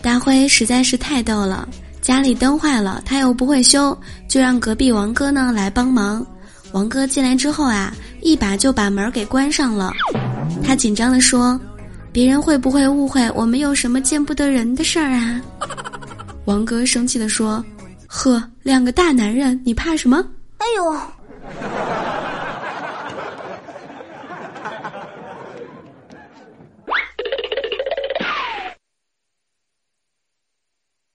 大辉实在是太逗了，家里灯坏了，他又不会修，就让隔壁王哥呢来帮忙。王哥进来之后啊，一把就把门给关上了。他紧张地说：「别人会不会误会我们？有什么见不得人的事儿啊？」王哥生气地说：「呵，两个大男人，你怕什么？哎呦！」